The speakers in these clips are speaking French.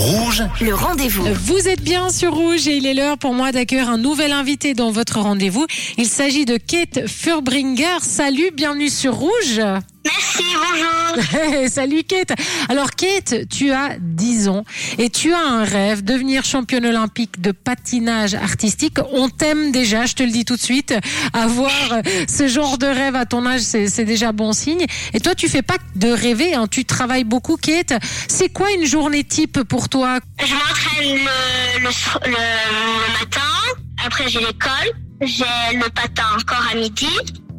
Rouge, le rendez-vous. Vous êtes bien sur Rouge et il est l'heure pour moi d'accueillir un nouvel invité dans votre rendez-vous. Il s'agit de Kate Furbringer. Salut, bienvenue sur Rouge. Merci, bonjour. Salut Kate. Alors Kate, tu as 10 ans et tu as un rêve, devenir championne olympique de patinage artistique. On t'aime déjà, je te le dis tout de suite. Avoir ce genre de rêve à ton âge, c'est déjà bon signe. Et toi, tu fais pas de rêver, hein. tu travailles beaucoup Kate. C'est quoi une journée type pour toi? Je m'entraîne le, le, le matin, après j'ai l'école, j'ai le patin encore à midi,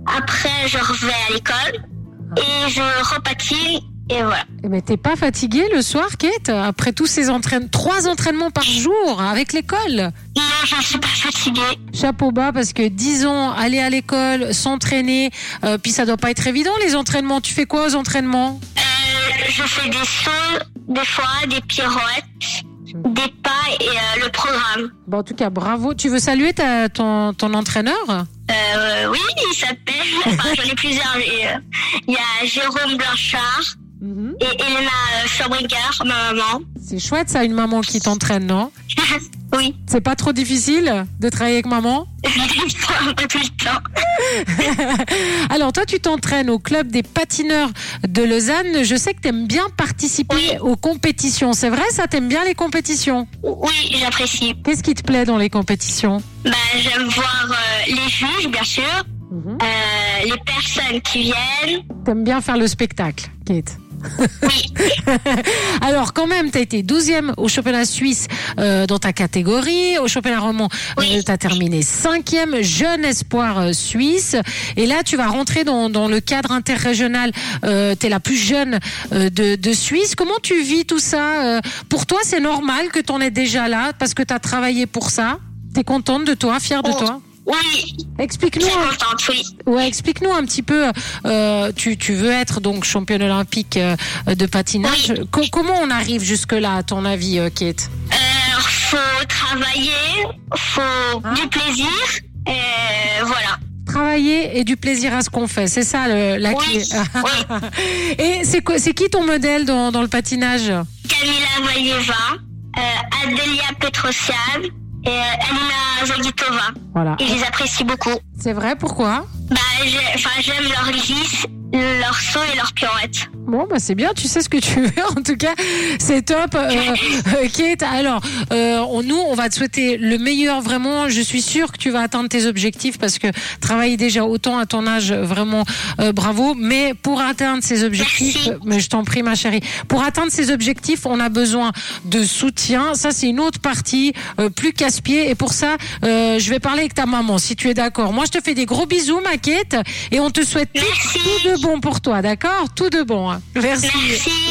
après je reviens à l'école et je repatine et voilà. Mais eh ben, t'es pas fatiguée le soir, Kate Après tous ces entraînements, trois entraînements par jour avec l'école? Non, je suis pas fatiguée. Chapeau bas parce que 10 ans, aller à l'école, s'entraîner, euh, puis ça doit pas être évident les entraînements. Tu fais quoi aux entraînements? Euh, Je fais des sauts, des fois, des pirouettes des pas et euh, le programme. Bon, en tout cas, bravo. Tu veux saluer ta, ton, ton entraîneur? Euh, Oui, il s'appelle. Enfin, j'en ai plusieurs. Euh, il y a Jérôme Blanchard mhm. et Elena Fabrigar, ma maman. C'est chouette, ça, une maman qui t'entraîne, non? Oui. C'est pas trop difficile de travailler avec maman. Alors toi, tu t'entraînes au club des patineurs de Lausanne. Je sais que tu aimes bien participer aux compétitions. C'est vrai, ça? T'aimes bien les compétitions? Oui, j'apprécie. Qu'est-ce qui te plaît dans les compétitions? Bah, J'aime voir euh, les juges, bien sûr, mhm. euh, les personnes qui viennent. T'aimes bien faire le spectacle, Kate? Oui. Alors, quand même, tu as été 12e au championnat suisse euh, dans ta catégorie. Au championnat roman, oui. tu as terminé 5e, jeune espoir euh, suisse. Et là, tu vas rentrer dans, dans le cadre interrégional. Euh, tu es la plus jeune euh, de, de, Suisse. Comment tu vis tout ça euh, Pour toi, c'est normal que tu en es déjà là parce que tu as travaillé pour ça? Tu es contente de toi, fière de oh. toi? Oui. Explique-nous. Un... Ouais, explique-nous un petit peu. Euh, tu, tu, veux être donc championne olympique euh, de patinage. comment on arrive jusque là, à ton avis, euh, Kate? Euh, Faut travailler, faut hein? du plaisir, et voilà travailler et du plaisir à ce qu'on fait. C'est ça le, la clé. Oui. et c'est c'est qui ton modèle dans, dans le patinage? Camila Valieva, euh, Adelia Petrosian, et euh, Alina Zagitova. Voilà. Et je les apprécie beaucoup. C'est vrai, pourquoi? Bah, j'aime leur glisse, leur et leur pirouette. Bon, bah c'est bien, tu sais ce que tu veux. En tout cas, c'est top. Euh, euh, Kate, alors, euh, nous, on va te souhaiter le meilleur, vraiment. Je suis sûre que tu vas atteindre tes objectifs parce que travailler déjà autant à ton âge, vraiment, euh, bravo. Mais pour atteindre ces objectifs, mais je t'en prie, ma chérie, pour atteindre ces objectifs, on a besoin de soutien. Ça, c'est une autre partie, euh, plus casse-pied. Et pour ça, euh, je vais parler avec ta maman, si tu es d'accord. Moi, je te fais des gros bisous, ma Kate, et on te souhaite tout de bon pour toi, d'accord? Tout de bon. Hein. Merci.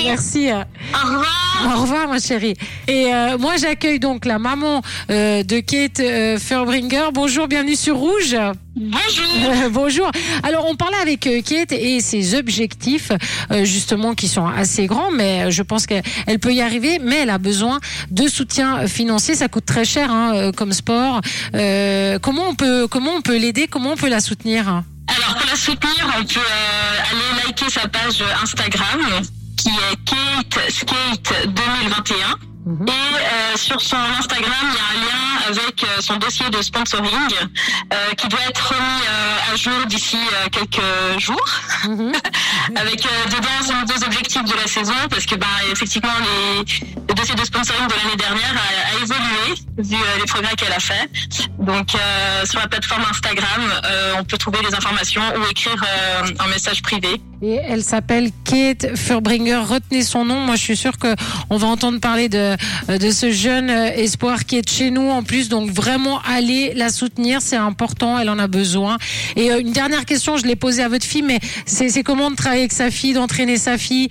Merci. Au revoir. Au revoir, ma chérie. Et euh, moi, j'accueille donc la maman euh, de Kate euh, Furbringer. Bonjour, bienvenue sur Rouge. Bonjour. bonjour. Alors, on parlait avec Kate et ses objectifs, justement, qui sont assez grands, mais je pense qu'elle peut y arriver, mais elle a besoin de soutien financier. Ça coûte très cher hein, comme sport. comment on peut, comment on peut l'aider? Comment on peut la soutenir? Alors pour la soutenir, on peut euh, aller liker sa page Instagram qui est Kate Skate 2021. Mhm. Et euh, sur son Instagram, il y a un lien avec euh, son dossier de sponsoring euh, qui doit être remis euh, à jour d'ici euh, quelques jours, mhm. avec dedans deux objectifs de la saison, parce que bah, effectivement les, le dossier de sponsoring de l'année dernière a, a, évolué vu les progrès qu'elle a fait. Donc sur la plateforme Instagram, on peut trouver les informations ou écrire un message privé. Et elle s'appelle Kate Furbringer. Retenez son nom. Moi, je suis sûre que on va entendre parler de de ce jeune espoir qui est de chez nous en plus. Donc vraiment, allez la soutenir, c'est important. Elle en a besoin. Et euh, une dernière question, je l'ai posée à votre fille, mais c'est comment de travailler avec sa fille, d'entraîner sa fille?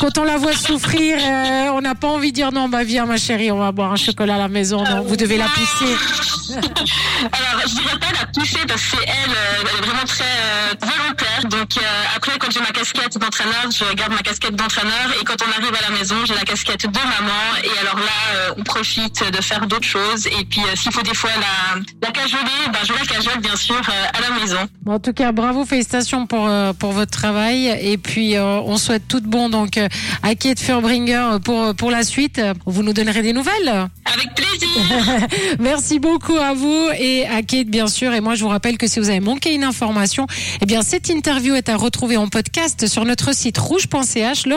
Quand on la voit souffrir, euh, on n'a pas envie de dire non, bah viens ma chérie, on va boire un chocolat à la maison. Non, vous devez la pousser. Alors, je dirais pas la pousser parce que c'est elle, euh, elle est vraiment très euh, volontaire. Donc euh, après, quand j'ai ma casquette d'entraîneur, je garde ma casquette d'entraîneur et quand on arrive à la maison, j'ai la casquette de maman. Et alors là, euh, on profite de faire d'autres choses. Et puis, euh, s'il faut des fois la, la cajoler, ben, je la cajole bien sûr euh, à la maison. Bon, en tout cas, bravo, félicitations pour euh, pour votre travail et puis euh, on souhaite tout bon donc euh, à Kate Furbringer pour pour la suite. Vous nous donnerez des nouvelles. Avec plaisir. Merci beaucoup à vous et à Kate bien sûr. Et moi, je vous rappelle que si vous avez manqué une information, eh bien cette interview est à retrouver en podcast sur notre site rouge.ch. Le